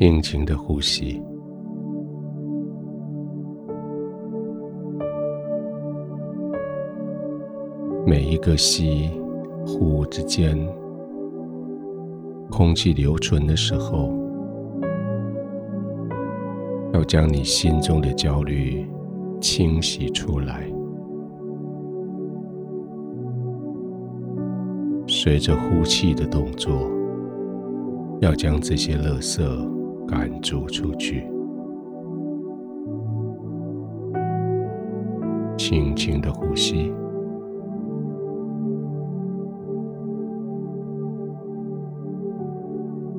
轻轻的呼吸，每一个吸呼之间，空气留存的时候，要将你心中的焦虑清洗出来。随着呼气的动作，要将这些垃圾赶逐出去。轻轻的呼吸，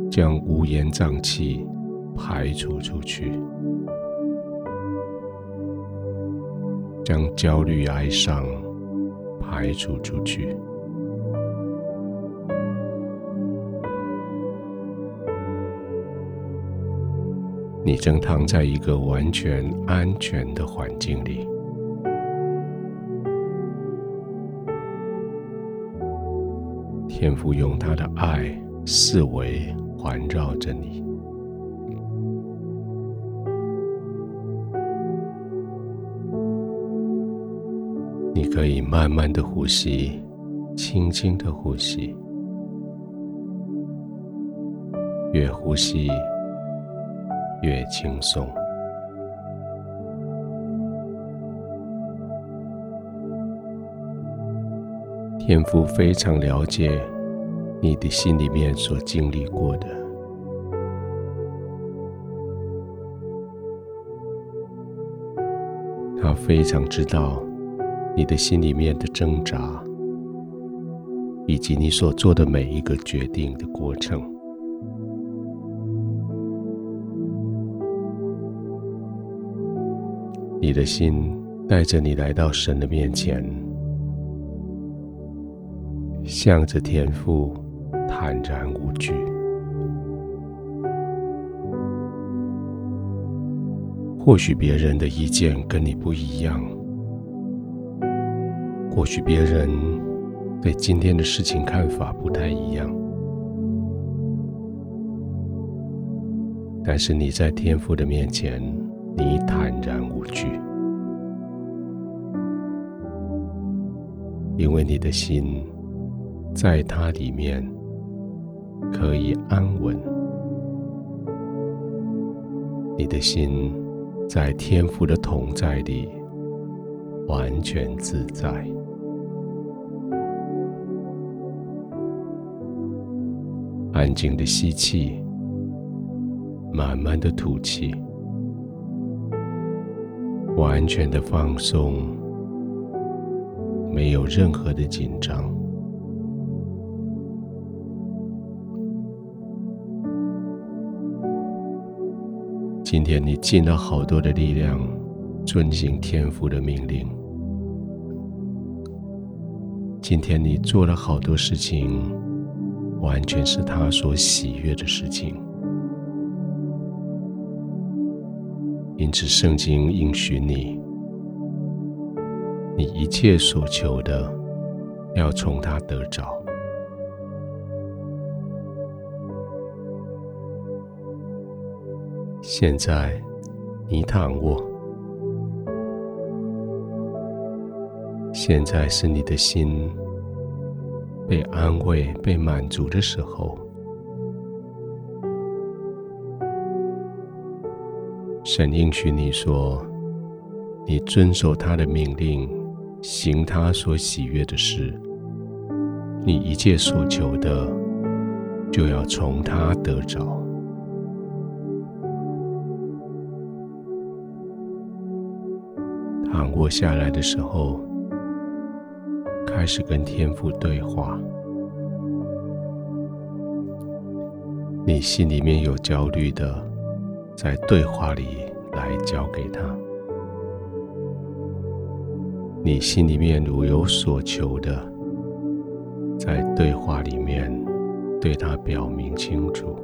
将乌烟瘴气排除出去，将焦虑哀伤排除出去。你正躺在一个完全安全的环境里，天父用他的爱四围环绕着你。你可以慢慢的呼吸，轻轻的呼吸，越呼吸，越轻松。天父非常了解你的心里面所经历过的，他非常知道你的心里面的挣扎，以及你所做的每一个决定的过程。你的心带着你来到神的面前，向着天父坦然无惧。或许别人的意见跟你不一样，或许别人对今天的事情看法不太一样，但是你在天父的面前。你坦然无惧，因为你的心在他里面可以安稳，你的心在天父的同在里完全自在。安静的吸气，慢慢的吐气。完全的放松，没有任何的紧张。今天你尽了好多的力量，遵行天父的命令。今天你做了好多事情，完全是他所喜悦的事情。因此，圣经应许你，你一切所求的，要从他得着。现在，你躺卧，现在是你的心被安慰、被满足的时候。神应许你说：“你遵守他的命令，行他所喜悦的事，你一切所求的，就要从他得着。”躺卧下来的时候，开始跟天父对话。你心里面有焦虑的。在对话里来交给他，你心里面如有所求的，在对话里面对他表明清楚，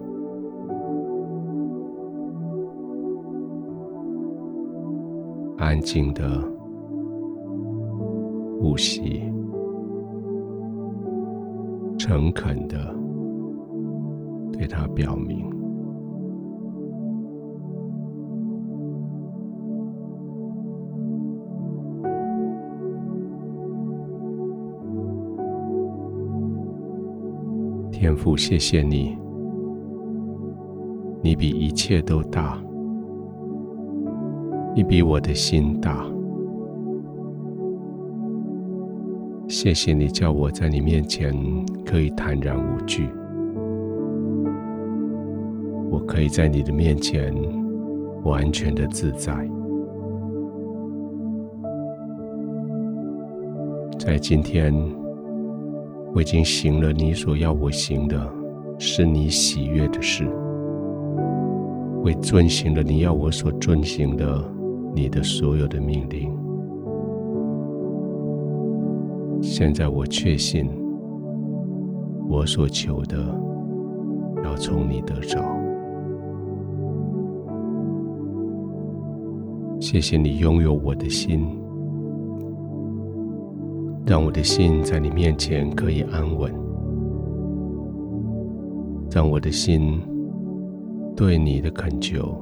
安静的呼吸，诚恳的对他表明。天父，谢谢你，你比一切都大，你比我的心大。谢谢你叫我在你面前可以坦然无惧，我可以在你的面前完全的自在。在今天，我已经行了你所要我行的，是你喜悦的事。我遵行了你要我所遵行的，你的所有的命令。现在我确信，我所求的要从你得着。谢谢你拥有我的心。让我的心在你面前可以安稳，让我的心对你的恳求，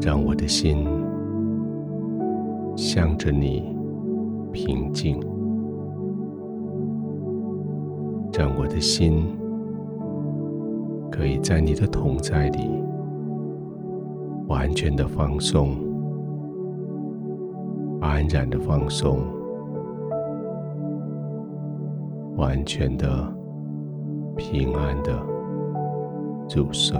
让我的心向着你平静，让我的心可以在你的同在里完全的放松。安然的放松，完全的平安的入睡。